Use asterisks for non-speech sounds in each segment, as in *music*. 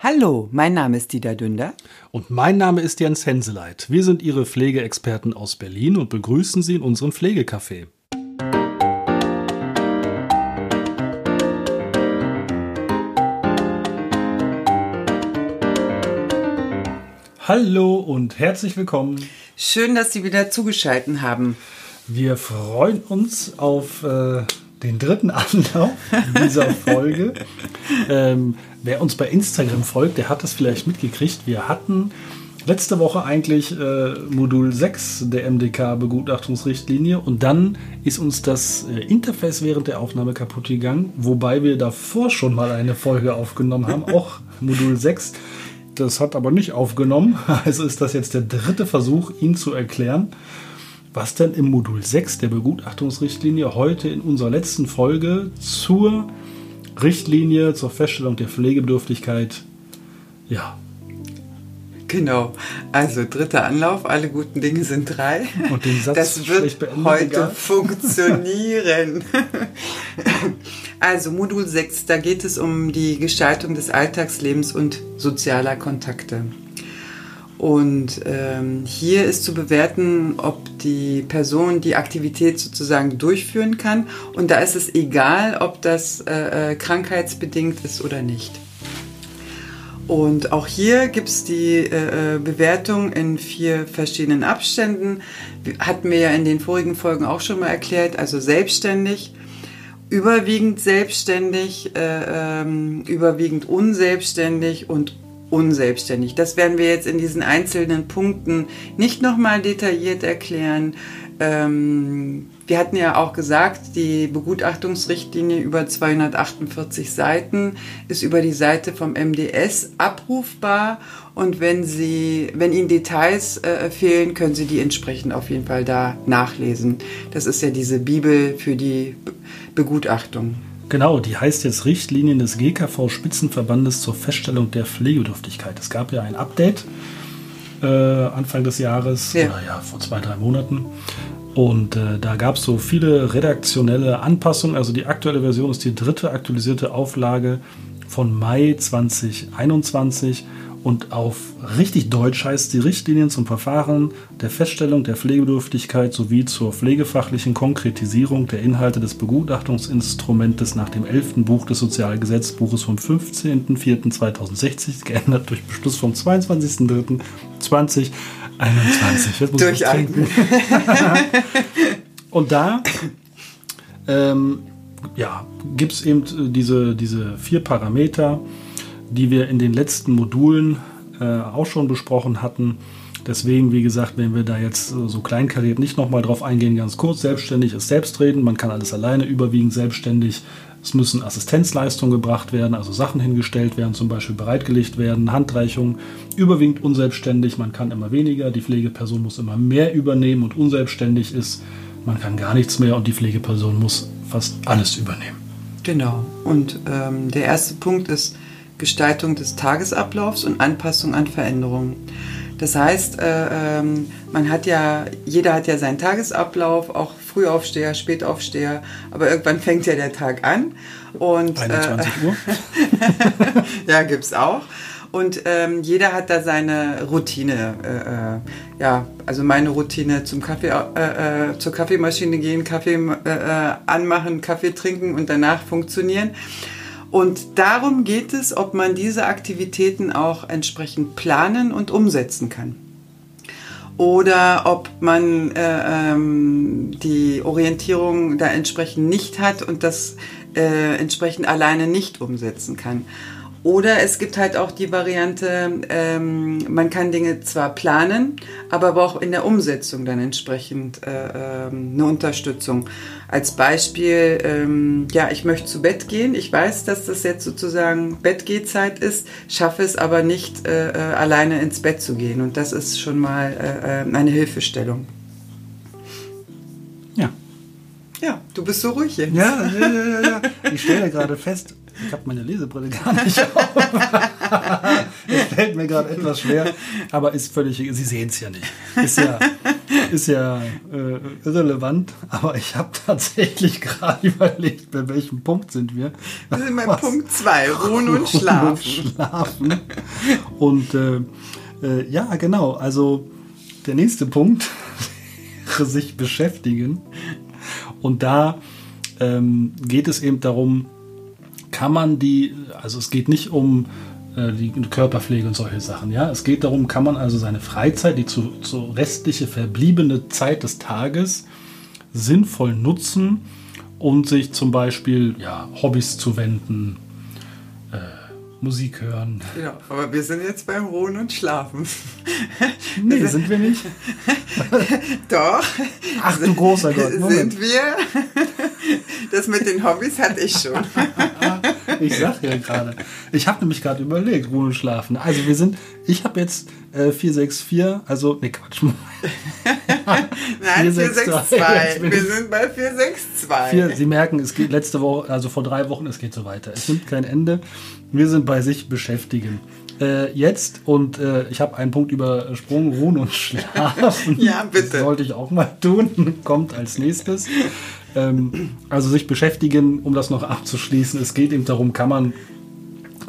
Hallo, mein Name ist Dieter Dünder. Und mein Name ist Jens Henseleit. Wir sind Ihre Pflegeexperten aus Berlin und begrüßen Sie in unserem Pflegecafé. Hallo und herzlich willkommen. Schön, dass Sie wieder zugeschaltet haben. Wir freuen uns auf äh, den dritten *laughs* Anlauf dieser Folge. ähm, wer uns bei Instagram folgt, der hat das vielleicht mitgekriegt. Wir hatten letzte Woche eigentlich äh, Modul 6 der MDK-Begutachtungsrichtlinie und dann ist uns das äh, Interface während der Aufnahme kaputt gegangen, wobei wir davor schon mal eine Folge aufgenommen haben, *laughs* auch Modul 6. Das hat aber nicht aufgenommen, *laughs* also ist das jetzt der dritte Versuch, ihn zu erklären was denn im Modul 6 der Begutachtungsrichtlinie heute in unserer letzten Folge zur Richtlinie zur Feststellung der Pflegebedürftigkeit, ja. Genau. Also dritter Anlauf, alle guten Dinge sind drei. Und den Satz das wird beendet, heute egal. funktionieren. also Modul 6, da geht es um die Gestaltung des Alltagslebens und sozialer Kontakte. Und ähm, hier ist zu bewerten, ob die Person die Aktivität sozusagen durchführen kann. Und da ist es egal, ob das äh, äh krankheitsbedingt ist oder nicht. Und auch hier gibt es die äh, äh, Bewertung in vier verschiedenen Abständen. Hatten wir ja in den vorigen Folgen auch schon mal erklärt. Also selbstständig, überwiegend selbstständig, äh, ähm, überwiegend unselbstständig und unselbstständig. Das werden wir jetzt in diesen einzelnen Punkten nicht nochmal detailliert erklären. Ähm, wir hatten ja auch gesagt, die Begutachtungsrichtlinie über 248 Seiten ist über die Seite vom MDS abrufbar und wenn Sie, wenn Ihnen Details äh, fehlen, können Sie die entsprechend auf jeden Fall da nachlesen. Das ist ja diese Bibel für die Begutachtung. Genau, die heißt jetzt Richtlinien des GKV Spitzenverbandes zur Feststellung der Pflegebedürftigkeit. Es gab ja ein Update äh, Anfang des Jahres, ja. oder ja, vor zwei, drei Monaten. Und äh, da gab es so viele redaktionelle Anpassungen. Also die aktuelle Version ist die dritte aktualisierte Auflage von Mai 2021. Und auf richtig Deutsch heißt die Richtlinien zum Verfahren der Feststellung der Pflegebedürftigkeit sowie zur pflegefachlichen Konkretisierung der Inhalte des Begutachtungsinstrumentes nach dem 11. Buch des Sozialgesetzbuches vom 15.04.2060, geändert durch Beschluss vom 22.03.2021. Durch *laughs* Und da ähm, ja, gibt es eben äh, diese, diese vier Parameter, die wir in den letzten Modulen äh, auch schon besprochen hatten. Deswegen, wie gesagt, wenn wir da jetzt so kleinkariert nicht nochmal drauf eingehen, ganz kurz, selbstständig ist Selbstreden, man kann alles alleine, überwiegend selbstständig. Es müssen Assistenzleistungen gebracht werden, also Sachen hingestellt werden, zum Beispiel bereitgelegt werden, Handreichungen, überwiegend unselbstständig, man kann immer weniger, die Pflegeperson muss immer mehr übernehmen und unselbstständig ist, man kann gar nichts mehr und die Pflegeperson muss fast alles übernehmen. Genau, und ähm, der erste Punkt ist, Gestaltung des Tagesablaufs und Anpassung an Veränderungen. Das heißt, äh, ähm, man hat ja, jeder hat ja seinen Tagesablauf, auch Frühaufsteher, Spätaufsteher, aber irgendwann fängt ja der Tag an. Und, 21 äh, Uhr? *laughs* ja, gibt's auch. Und ähm, jeder hat da seine Routine. Äh, äh ja, also meine Routine zum Kaffee, äh, äh, zur Kaffeemaschine gehen, Kaffee äh, anmachen, Kaffee trinken und danach funktionieren. Und darum geht es, ob man diese Aktivitäten auch entsprechend planen und umsetzen kann. Oder ob man äh, ähm, die Orientierung da entsprechend nicht hat und das äh, entsprechend alleine nicht umsetzen kann. Oder es gibt halt auch die Variante, ähm, man kann Dinge zwar planen, aber auch in der Umsetzung dann entsprechend äh, ähm, eine Unterstützung. Als Beispiel, ähm, ja, ich möchte zu Bett gehen. Ich weiß, dass das jetzt sozusagen Bettgehzeit ist, schaffe es aber nicht, äh, äh, alleine ins Bett zu gehen. Und das ist schon mal äh, äh eine Hilfestellung. Ja. Ja, du bist so ruhig jetzt. Ja, ja, ja, ja. Ich stelle gerade fest, ich habe meine Lesebrille gar nicht auf. es fällt mir gerade etwas schwer, aber ist völlig, Sie sehen es ja nicht. Ist ja, ist ja äh, irrelevant, aber ich habe tatsächlich gerade überlegt, bei welchem Punkt sind wir. Wir sind bei Was? Punkt 2, Ruhen und Schlafen. Und, schlafen. und äh, äh, ja, genau, also der nächste Punkt, sich beschäftigen. Und da ähm, geht es eben darum, kann man die, also es geht nicht um äh, die Körperpflege und solche Sachen. Ja, es geht darum, kann man also seine Freizeit, die zu, zu restliche verbliebene Zeit des Tages sinnvoll nutzen und sich zum Beispiel ja, Hobbys zu wenden, Musik hören. Ja, aber wir sind jetzt beim Ruhen und Schlafen. *laughs* Nee, sind wir nicht? *laughs* Doch. Ach du großer Gott. Moment. Sind wir? Das mit den Hobbys hatte ich schon. *laughs* Ich sag ja gerade. Ich habe nämlich gerade überlegt, Ruhen und Schlafen. Also wir sind, ich habe jetzt äh, 464, also, ne Quatsch. *laughs* Nein, 462. Wir sind bei 462. Sie merken, es geht letzte Woche, also vor drei Wochen, es geht so weiter. Es nimmt kein Ende. Wir sind bei sich beschäftigen. Äh, jetzt, und äh, ich habe einen Punkt übersprungen, Ruhen und Schlafen. *laughs* ja, bitte. Das sollte ich auch mal tun. *laughs* Kommt als nächstes. Ähm, also sich beschäftigen, um das noch abzuschließen. Es geht eben darum, kann man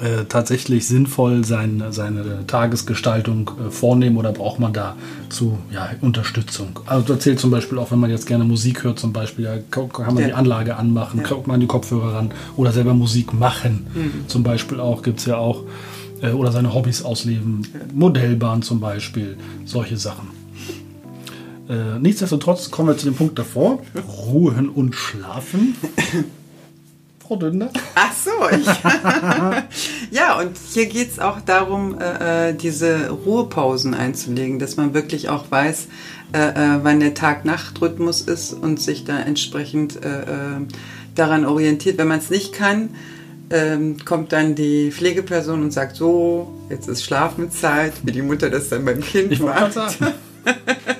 äh, tatsächlich sinnvoll sein, seine Tagesgestaltung äh, vornehmen oder braucht man da zu ja, Unterstützung? Also da zählt zum Beispiel auch, wenn man jetzt gerne Musik hört, zum Beispiel, ja, kann man ja. die Anlage anmachen, ja. kommt man die Kopfhörer ran oder selber Musik machen. Mhm. Zum Beispiel auch gibt es ja auch äh, oder seine Hobbys ausleben, Modellbahn zum Beispiel, solche Sachen. Äh, nichtsdestotrotz kommen wir zu dem Punkt davor: Ruhen und Schlafen. *laughs* Frau Dünder. Ach so, ich. *laughs* ja, und hier geht es auch darum, äh, äh, diese Ruhepausen einzulegen, dass man wirklich auch weiß, äh, äh wann der Tag-Nacht-Rhythmus ist und sich da entsprechend äh, daran orientiert. Wenn man es nicht kann, ähm, kommt dann die Pflegeperson und sagt so, jetzt ist Schlafenszeit, wie die Mutter das dann beim Kind ich macht. *laughs*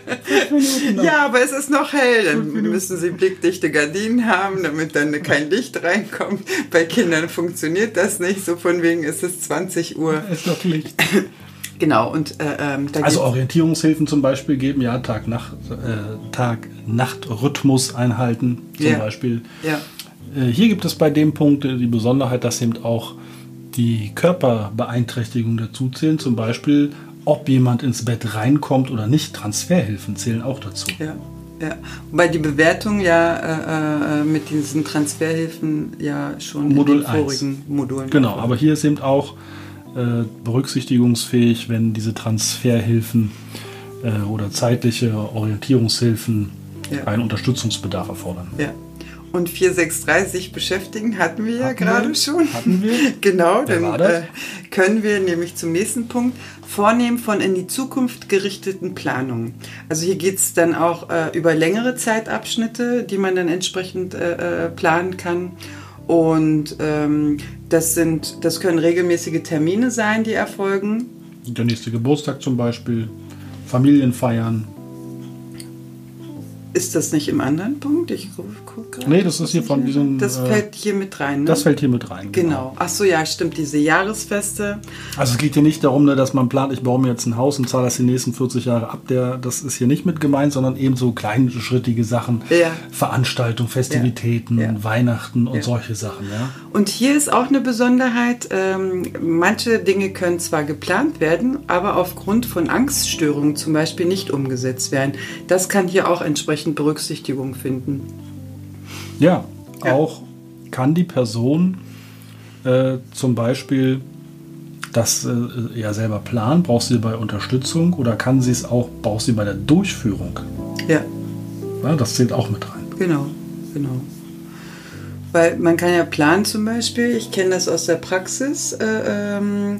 Ja, aber es ist noch hell. Dann müssen sie blickdichte Gardinen haben, damit dann kein Licht reinkommt. Bei Kindern funktioniert das nicht. So von wegen ist es 20 Uhr. Es ist noch Licht. Genau, und äh, ähm, Also Orientierungshilfen zum Beispiel geben, ja, Tag-Nacht-Rhythmus äh, Tag einhalten zum ja. Beispiel. Ja. Äh, hier gibt es bei dem Punkt die Besonderheit, dass eben auch die Körperbeeinträchtigungen dazu zählen. Zum Beispiel ob jemand ins Bett reinkommt oder nicht. Transferhilfen zählen auch dazu. Ja. Ja, wobei die Bewertung ja äh, äh mit diesen Transferhilfen ja schon Modul in den vorigen 1. Modulen. Genau, aber hier ist eben auch äh, berücksichtigungsfähig, wenn diese Transferhilfen äh, oder zeitliche Orientierungshilfen ja. einen Unterstützungsbedarf erfordern. Ja. Und 463 beschäftigen hatten wir ja gerade schon. Hatten wir? *laughs* genau, Wer dann äh, können wir nämlich zum nächsten Punkt Vornehmen von in die Zukunft gerichteten Planungen. Also hier geht es dann auch äh, über längere Zeitabschnitte, die man dann entsprechend äh, äh, planen kann. Und ähm, das sind, das können regelmäßige Termine sein, die erfolgen. Der nächste Geburtstag zum Beispiel, Familienfeiern, ist das nicht im anderen Punkt? Ich gucke Nee, das ist hier von diesem. Das äh, fällt hier mit rein. Ne? Das fällt hier mit rein. Genau. genau. Ach so, ja, stimmt. Diese Jahresfeste. Also es geht hier nicht darum, ne, dass man plant, ich baue mir jetzt ein Haus und zahle das die nächsten 40 Jahre ab. Der, das ist hier nicht mit gemeint, sondern eben so kleinschrittige Sachen. Ja. Veranstaltungen, Festivitäten, ja. Weihnachten und ja. solche Sachen. Ja. Und hier ist auch eine Besonderheit. Ähm, manche Dinge können zwar geplant werden, aber aufgrund von Angststörungen zum Beispiel nicht umgesetzt werden. Das kann hier auch entsprechend Berücksichtigung finden. Ja, ja. auch kann die Person äh, zum Beispiel das äh, ja selber planen, braucht sie bei Unterstützung oder kann sie es auch, braucht sie bei der Durchführung? Ja. ja das zählt auch mit rein. Genau, genau. Weil man kann ja planen zum Beispiel, ich kenne das aus der Praxis, äh, ähm,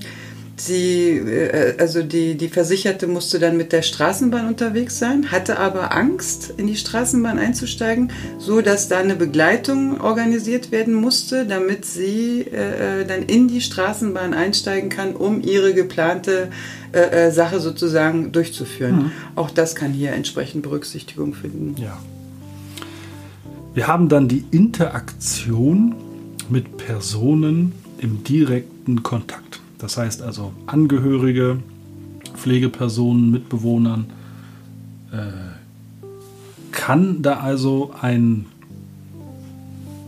Sie, äh, also die, die Versicherte musste dann mit der Straßenbahn unterwegs sein, hatte aber Angst, in die Straßenbahn einzusteigen, so dass da eine Begleitung organisiert werden musste, damit sie äh, äh dann in die Straßenbahn einsteigen kann, um ihre geplante äh, äh, Sache sozusagen durchzuführen. Mhm. Auch das kann hier entsprechend Berücksichtigung finden. Ja. Wir haben dann die Interaktion mit Personen im direkten Kontakt. Das heißt also Angehörige, Pflegepersonen, Mitbewohnern, äh, kann da also ein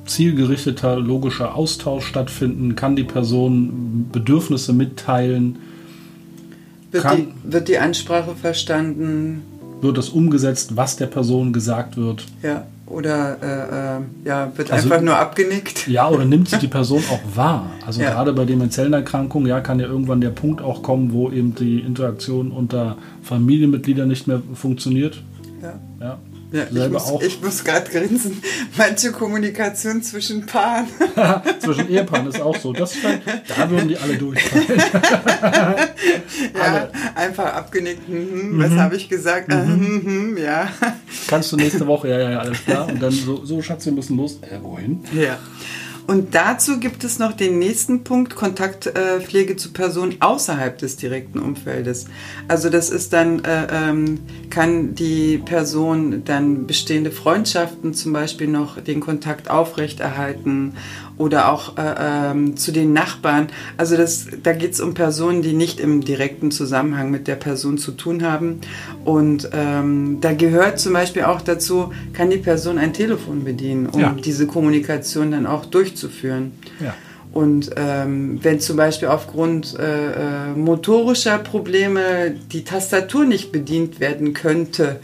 zielgerichteter, logischer Austausch stattfinden? Kann die Person Bedürfnisse mitteilen? Wird, Kann- die, wird die Ansprache verstanden? Wird das umgesetzt, was der Person gesagt wird? Ja. Oder äh, äh, ja, wird Also- einfach nur abgenickt? *laughs* Ja, oder nimmt sich die *laughs* Person auch wahr? Also Ja. gerade bei demenziellen Erkrankungen, ja, kann ja irgendwann der Punkt auch kommen, wo eben die Interaktion unter Familienmitgliedern nicht mehr funktioniert. Ja. Ja, Ja, ich selber muss, auch. ich muss gerade grinsen. Manche Kommunikation zwischen Paaren. *laughs* Zwischen Ehepaaren ist auch so. Das, da würden die alle durchfallen. *laughs* Ja, einfach abgenickt. Mhm, Was habe ich gesagt? Äh, mhm, ja. Kannst du nächste Woche, ja, ja, ja, alles klar. Und dann so, so Schatz, wir müssen los. Äh, wohin? ja. Und dazu gibt es noch den nächsten Punkt, Kontaktpflege zu Personen außerhalb des direkten Umfeldes. Also das ist dann, äh, ähm, kann die Person dann bestehende Freundschaften zum Beispiel noch den Kontakt aufrechterhalten oder auch äh, ähm, zu den Nachbarn. Also das, da geht es um Personen, die nicht im direkten Zusammenhang mit der Person zu tun haben. Und ähm, da gehört zum Beispiel auch dazu, kann die Person ein Telefon bedienen, um Ja. diese Kommunikation dann auch durchzuführen. Ja. Und ähm, wenn zum Beispiel aufgrund äh, äh, motorischer Probleme die Tastatur nicht bedient werden könnte,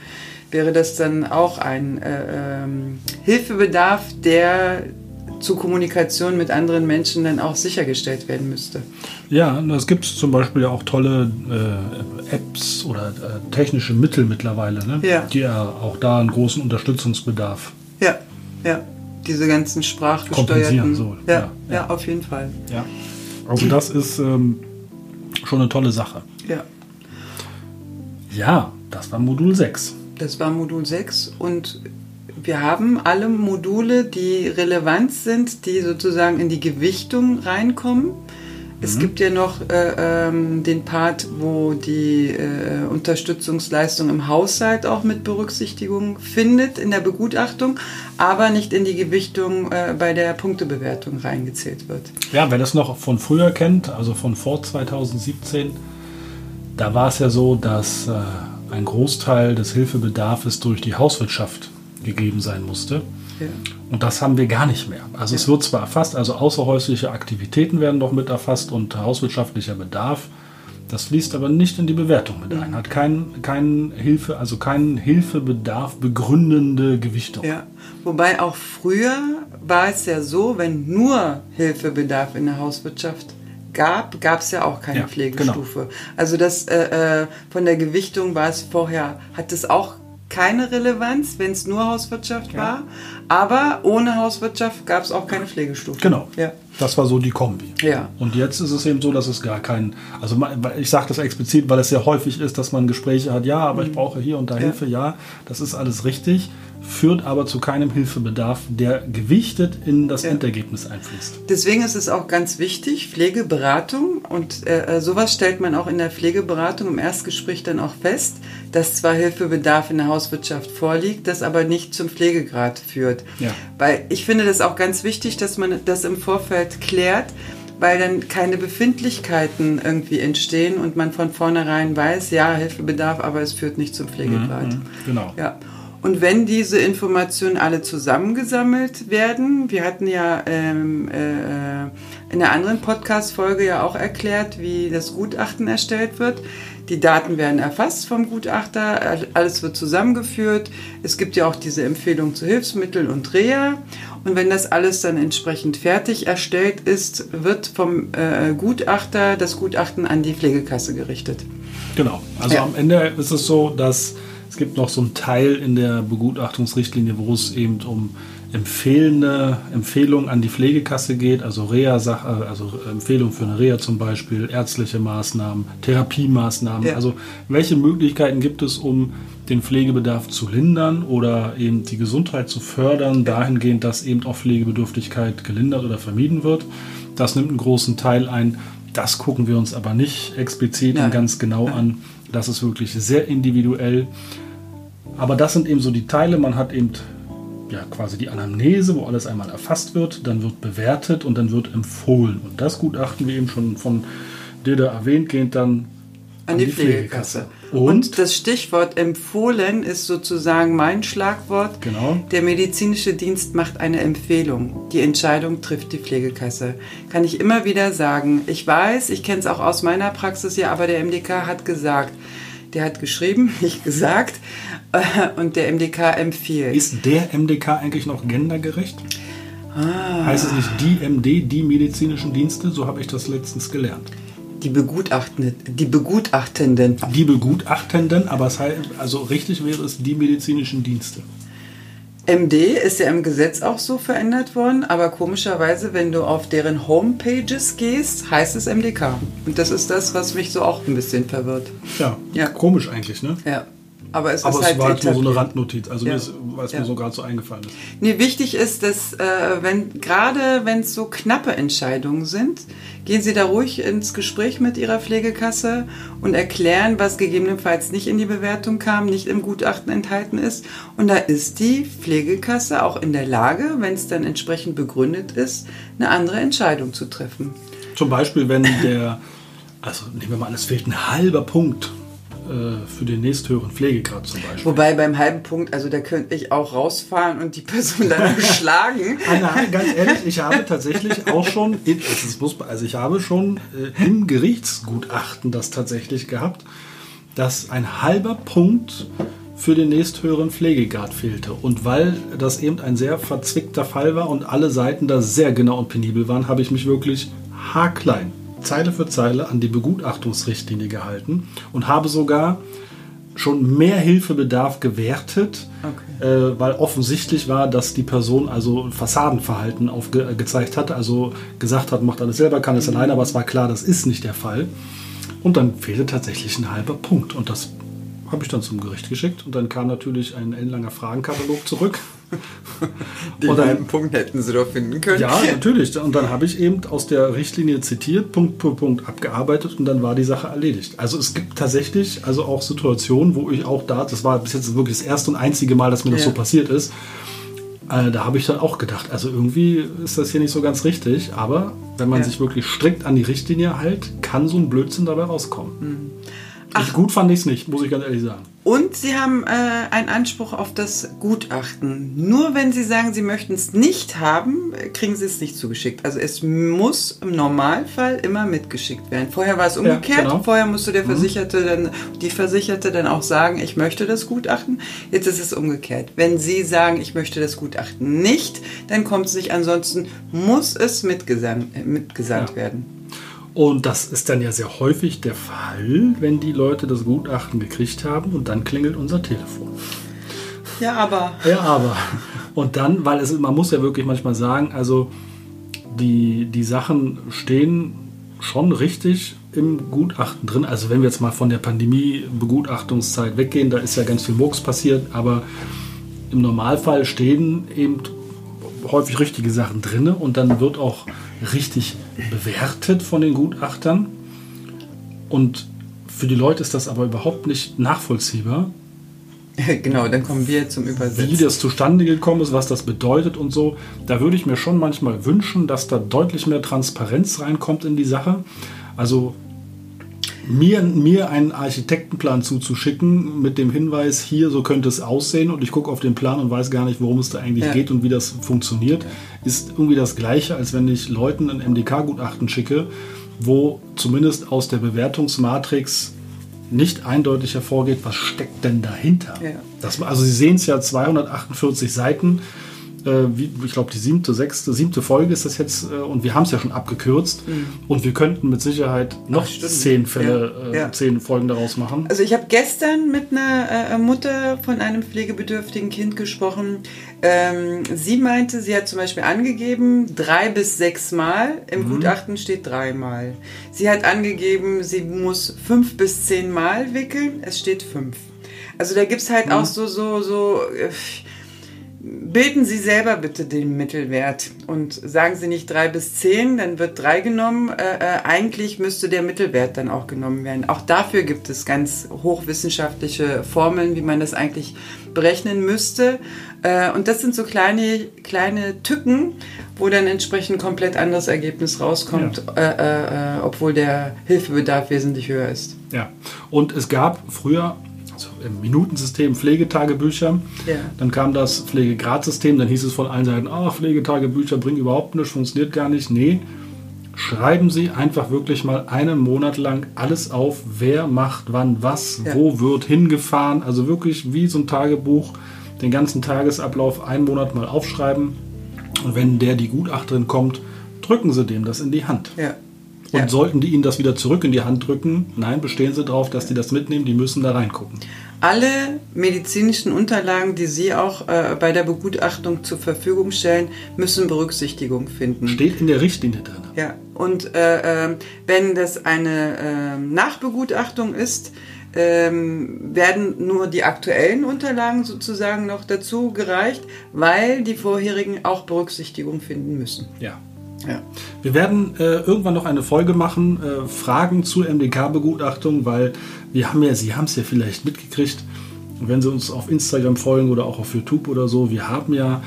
wäre das dann auch ein äh, ähm, Hilfebedarf, der zur Kommunikation mit anderen Menschen dann auch sichergestellt werden müsste. Ja, es gibt zum Beispiel ja auch tolle äh, Apps oder äh, technische Mittel mittlerweile, ne? Ja. die ja auch da einen großen Unterstützungsbedarf. Ja, ja. Diese ganzen sprachgesteuerten. So, ja, ja, ja, ja. auf jeden Fall. Ja. Also das ist ähm, schon eine tolle Sache. Ja. Ja, das war Modul 6. Das war Modul 6 und wir haben alle Module, die relevant sind, die sozusagen in die Gewichtung reinkommen. Es gibt ja noch äh, ähm, den Part, wo die äh, Unterstützungsleistung im Haushalt auch mit Berücksichtigung findet in der Begutachtung, aber nicht in die Gewichtung äh, bei der Punktebewertung reingezählt wird. Ja, wer das noch von früher kennt, also von vor 2017, da war es ja so, dass äh, ein Großteil des Hilfebedarfs durch die Hauswirtschaft gegeben sein musste. Ja. Und das haben wir gar nicht mehr. Also es wird zwar erfasst, also außerhäusliche Aktivitäten werden doch mit erfasst und hauswirtschaftlicher Bedarf. Das fließt aber nicht in die Bewertung mit ein. Hat keinen kein Hilfe, also keinen Hilfebedarf begründende Gewichtung. Ja, wobei auch früher war es ja so, wenn nur Hilfebedarf in der Hauswirtschaft gab, gab es ja auch keine Ja, genau. Pflegestufe. Also das äh, äh, von der Gewichtung war es vorher, hat es auch keine Relevanz, wenn es nur Hauswirtschaft war. Aber ohne Hauswirtschaft gab es auch keine Pflegestufe. Genau. Ja. Das war so die Kombi. Ja. Und jetzt ist es eben so, dass es gar keinen, also ich sage das explizit, weil es sehr häufig ist, dass man Gespräche hat, ja, aber ich brauche hier und da Mhm. Ja. Hilfe, ja, das ist alles richtig, führt aber zu keinem Hilfebedarf, der gewichtet in das Ja. Endergebnis einfließt. Deswegen ist es auch ganz wichtig, Pflegeberatung und äh, äh, sowas stellt man auch in der Pflegeberatung im Erstgespräch dann auch fest, dass zwar Hilfebedarf in der Hauswirtschaft vorliegt, das aber nicht zum Pflegegrad führt. Ja. Weil ich finde das auch ganz wichtig, dass man das im Vorfeld klärt, weil dann keine Befindlichkeiten irgendwie entstehen und man von vornherein weiß, ja, Hilfebedarf, aber es führt nicht zum Pflegegrad. Genau. Ja. Und wenn diese Informationen alle zusammengesammelt werden, wir hatten ja ähm, äh, in einer anderen Podcast-Folge ja auch erklärt, wie das Gutachten erstellt wird. Die Daten werden erfasst vom Gutachter, alles wird zusammengeführt. Es gibt ja auch diese Empfehlung zu Hilfsmitteln und Reha. Und wenn das alles dann entsprechend fertig erstellt ist, wird vom äh, Gutachter das Gutachten an die Pflegekasse gerichtet. Genau. Also Ja. am Ende ist es so, dass es gibt noch so einen Teil in der Begutachtungsrichtlinie, wo es eben um empfehlende Empfehlungen an die Pflegekasse geht, also Reha-Sache, also Empfehlung für eine Reha zum Beispiel, ärztliche Maßnahmen, Therapiemaßnahmen. Ja. Also welche Möglichkeiten gibt es, um den Pflegebedarf zu lindern oder eben die Gesundheit zu fördern, dahingehend, dass eben auch Pflegebedürftigkeit gelindert oder vermieden wird. Das nimmt einen großen Teil ein. Das gucken wir uns aber nicht explizit und Nein. ganz genau an. Das ist wirklich sehr individuell. Aber das sind eben so die Teile. Man hat eben ja, quasi die Anamnese, wo alles einmal erfasst wird, dann wird bewertet und dann wird empfohlen. Und das Gutachten, wie eben schon von Dede erwähnt, geht dann an die, Pflegekasse. Und? Und? das Stichwort empfohlen ist sozusagen mein Schlagwort. Genau. Der medizinische Dienst macht eine Empfehlung. Die Entscheidung trifft die Pflegekasse. Kann ich immer wieder sagen. Ich weiß, ich kenne es auch aus meiner Praxis ja, aber der MDK hat gesagt, der hat geschrieben, *laughs* nicht gesagt, und der MDK empfiehlt. Ist der MDK eigentlich noch gendergerecht? Ah. Heißt es nicht die MD, die medizinischen Dienste? So habe ich das letztens gelernt. Die Begutachtenden. Die Begutachtenden. Die Begutachtenden, aber es heißt, also richtig wäre es die medizinischen Dienste. MD ist ja im Gesetz auch so verändert worden, aber komischerweise, wenn du auf deren Homepages gehst, heißt es MDK. Und das ist das, was mich so auch ein bisschen verwirrt. Ja, ja. komisch eigentlich, ne? Ja. Aber es, Aber es halt war jetzt nur so eine Randnotiz, also ja. mir ist, was ja. mir so gerade so eingefallen ist. Nee, wichtig ist, dass äh, wenn gerade wenn es so knappe Entscheidungen sind, gehen Sie da ruhig ins Gespräch mit Ihrer Pflegekasse und erklären, was gegebenenfalls nicht in die Bewertung kam, nicht im Gutachten enthalten ist. Und da ist die Pflegekasse auch in der Lage, wenn es dann entsprechend begründet ist, eine andere Entscheidung zu treffen. Zum Beispiel, wenn der, also nehmen wir mal an, es fehlt ein halber Punkt äh, für den nächsthöheren Pflegegrad zum Beispiel. Wobei beim halben Punkt, also da könnte ich auch rausfahren und die Person dann *laughs* schlagen. Nein, ganz ehrlich, ich habe tatsächlich auch schon, also ich habe schon äh, im Gerichtsgutachten das tatsächlich gehabt, dass ein halber Punkt für den nächsthöheren Pflegegrad fehlte. Und weil das eben ein sehr verzwickter Fall war und alle Seiten da sehr genau und penibel waren, habe ich mich wirklich haarklein Zeile für Zeile an die Begutachtungsrichtlinie gehalten und habe sogar schon mehr Hilfebedarf gewertet, okay. äh, weil offensichtlich war, dass die Person also Fassadenverhalten aufgezeigt ge hat, also gesagt hat, macht alles selber, kann es mhm. alleine, aber es war klar, das ist nicht der Fall. Und dann fehlte tatsächlich ein halber Punkt und das habe ich dann zum Gericht geschickt und dann kam natürlich ein ellenlanger Fragenkatalog zurück. *laughs* Den und einen Punkt hätten sie doch finden können. Ja, *laughs* natürlich. Und dann habe ich eben aus der Richtlinie zitiert, Punkt für Punkt abgearbeitet und dann war die Sache erledigt. Also es gibt tatsächlich also auch Situationen, wo ich auch da, das war bis jetzt wirklich das erste und einzige Mal, dass mir ja. das so passiert ist, äh, da habe ich dann auch gedacht, also irgendwie ist das hier nicht so ganz richtig, aber wenn man ja. sich wirklich strikt an die Richtlinie hält, kann so ein Blödsinn dabei rauskommen. Mhm. Ach. Gut fand ich es nicht, muss ich ganz ehrlich sagen. Und Sie haben äh, einen Anspruch auf das Gutachten. Nur wenn Sie sagen, Sie möchten es nicht haben, kriegen Sie es nicht zugeschickt. Also es muss im Normalfall immer mitgeschickt werden. Vorher war es umgekehrt. Ja, genau. Vorher musste der mhm. Versicherte dann, die Versicherte dann auch sagen, ich möchte das Gutachten. Jetzt ist es umgekehrt. Wenn Sie sagen, ich möchte das Gutachten nicht, dann kommt es nicht. Ansonsten muss es mitgesandt, äh, mitgesandt ja. werden. Und das ist dann ja sehr häufig der Fall, wenn die Leute das Gutachten gekriegt haben und dann klingelt unser Telefon. Ja, aber. Ja, aber. Und dann, weil es, man muss ja wirklich manchmal sagen, also die, die Sachen stehen schon richtig im Gutachten drin. Also wenn wir jetzt mal von der Pandemie-Begutachtungszeit weggehen, da ist ja ganz viel Murks passiert, aber im Normalfall stehen eben häufig richtige Sachen drin und dann wird auch richtig bewertet von den Gutachtern. Und für die Leute ist das aber überhaupt nicht nachvollziehbar. *laughs* Genau, dann kommen wir zum Übersetzen. Wie das zustande gekommen ist, was das bedeutet und so. Da würde ich mir schon manchmal wünschen, dass da deutlich mehr Transparenz reinkommt in die Sache. Also mir, mir einen Architektenplan zuzuschicken mit dem Hinweis, hier so könnte es aussehen und ich gucke auf den Plan und weiß gar nicht, worum es da eigentlich ja. geht und wie das funktioniert, ist irgendwie das gleiche, als wenn ich Leuten ein MDK-Gutachten schicke, wo zumindest aus der Bewertungsmatrix nicht eindeutig hervorgeht, was steckt denn dahinter. Ja. Das, also Sie sehen es ja, 248 Seiten wie, ich glaube, die siebte, sechste, siebte Folge ist das jetzt äh, und wir haben es ja schon abgekürzt mhm. und wir könnten mit Sicherheit noch zehn Fälle, ja. Äh, ja. zehn Folgen daraus machen. Also ich habe gestern mit einer äh, Mutter von einem pflegebedürftigen Kind gesprochen. Ähm, sie meinte, sie hat zum Beispiel angegeben, drei bis sechs Mal. Im mhm. Gutachten steht dreimal. Sie hat angegeben, sie muss fünf bis zehn Mal wickeln. Es steht fünf. Also da gibt es halt mhm. auch so, so, so. Äh, bilden Sie selber bitte den Mittelwert und sagen Sie nicht drei bis zehn, dann wird drei genommen. Äh, äh, eigentlich müsste der Mittelwert dann auch genommen werden. Auch dafür gibt es ganz hochwissenschaftliche Formeln, wie man das eigentlich berechnen müsste. Äh, und das sind so kleine, kleine Tücken, wo dann entsprechend komplett anderes Ergebnis rauskommt, ja. Äh, äh, obwohl der Hilfebedarf wesentlich höher ist. Ja, und es gab früher im Minutensystem Pflegetagebücher. Ja. Dann kam das Pflegegradsystem, dann hieß es von allen Seiten, ach, Pflegetagebücher bringen überhaupt nichts, funktioniert gar nicht. Nee, schreiben Sie einfach wirklich mal einen Monat lang alles auf, wer macht wann was, ja. wo wird hingefahren. Also wirklich wie so ein Tagebuch, den ganzen Tagesablauf einen Monat mal aufschreiben. Und wenn der, die Gutachterin kommt, drücken Sie dem das in die Hand. Ja. Und ja. sollten die Ihnen das wieder zurück in die Hand drücken, nein, bestehen Sie darauf, dass die das mitnehmen, die müssen da reingucken. Alle medizinischen Unterlagen, die Sie auch äh, bei der Begutachtung zur Verfügung stellen, müssen Berücksichtigung finden. Steht in der Richtlinie drin. Ja, und äh, äh, wenn das eine ähm, Nachbegutachtung ist, ähm, werden nur die aktuellen Unterlagen sozusagen noch dazu gereicht, weil die vorherigen auch Berücksichtigung finden müssen. Ja. Ja. Wir werden äh, irgendwann noch eine Folge machen, äh, Fragen zur MDK-Begutachtung, weil wir haben ja, Sie haben es ja vielleicht mitgekriegt, wenn Sie uns auf Instagram folgen oder auch auf YouTube oder so, wir haben ja,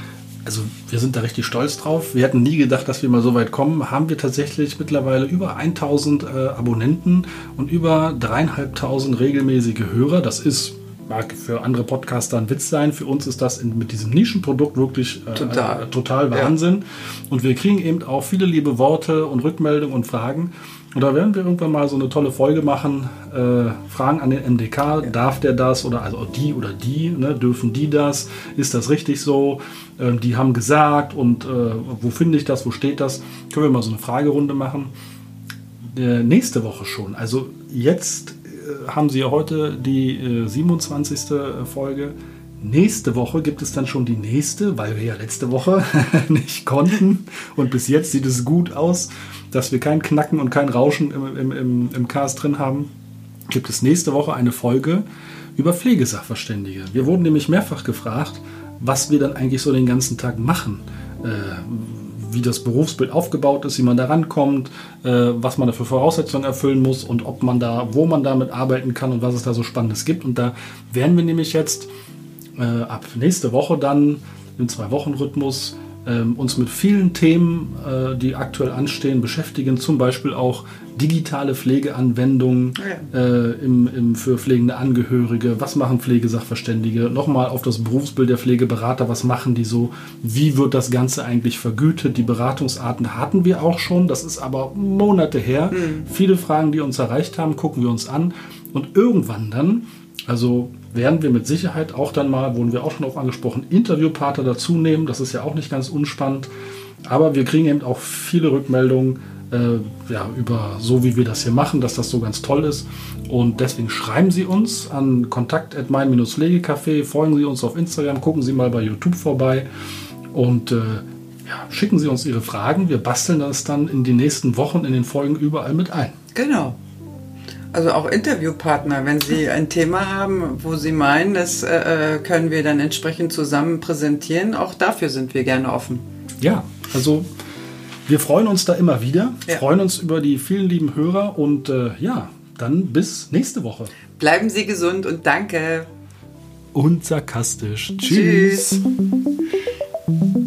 also wir sind da richtig stolz drauf. Wir hätten nie gedacht, dass wir mal so weit kommen. Haben wir tatsächlich mittlerweile über 1000 äh, Abonnenten und über dreieinhalbtausend regelmäßige Hörer. Das ist mag für andere Podcaster ein Witz sein. Für uns ist das in, mit diesem Nischenprodukt wirklich äh, total, äh, total Wahnsinn. Ja. Und wir kriegen eben auch viele liebe Worte und Rückmeldungen und Fragen. Und da werden wir irgendwann mal so eine tolle Folge machen. Äh, Fragen an den MDK, ja. darf der das oder also die oder die, ne, dürfen die das? Ist das richtig so? Ähm, die haben gesagt und äh, wo finde ich das, wo steht das? Können wir mal so eine Fragerunde machen. Äh, nächste Woche schon. Also jetzt haben Sie heute die äh, 27. Folge. Nächste Woche gibt es dann schon die nächste, weil wir ja letzte Woche *laughs* nicht konnten. Und bis jetzt sieht es gut aus, dass wir kein Knacken und kein Rauschen im, im, im, im Cast drin haben. Gibt es nächste Woche eine Folge über Pflegesachverständige. Wir wurden nämlich mehrfach gefragt, was wir dann eigentlich so den ganzen Tag machen. Äh, wie das Berufsbild aufgebaut ist, wie man da rankommt, äh, was man da für Voraussetzungen erfüllen muss und ob man da, wo man damit arbeiten kann und was es da so Spannendes gibt. Und da werden wir nämlich jetzt äh, ab nächste Woche dann im Zwei-Wochen-Rhythmus ähm, uns mit vielen Themen, äh, die aktuell anstehen, beschäftigen. Zum Beispiel auch digitale Pflegeanwendungen ja. äh, im, im, für pflegende Angehörige. Was machen Pflegesachverständige? Nochmal auf das Berufsbild der Pflegeberater. Was machen die so? Wie wird das Ganze eigentlich vergütet? Die Beratungsarten hatten wir auch schon. Das ist aber Monate her. Mhm. Viele Fragen, die uns erreicht haben, gucken wir uns an. Und irgendwann dann, also werden wir mit Sicherheit auch dann mal, wurden wir auch schon auf angesprochen, Interviewpartner dazu nehmen. Das ist ja auch nicht ganz unspannend. Aber wir kriegen eben auch viele Rückmeldungen äh, ja, über so, wie wir das hier machen, dass das so ganz toll ist. Und deswegen schreiben Sie uns an kontakt.mein-pflegecafé, folgen Sie uns auf Instagram, gucken Sie mal bei YouTube vorbei und äh, ja, schicken Sie uns Ihre Fragen. Wir basteln das dann in den nächsten Wochen in den Folgen überall mit ein. Genau. Also auch Interviewpartner, wenn Sie ein Thema haben, wo Sie meinen, das äh, äh, können wir dann entsprechend zusammen präsentieren, auch dafür sind wir gerne offen. Ja, also wir freuen uns da immer wieder, ja. freuen uns über die vielen lieben Hörer und äh, ja, dann bis nächste Woche. Bleiben Sie gesund und danke. Und sarkastisch. Tschüss. Tschüss.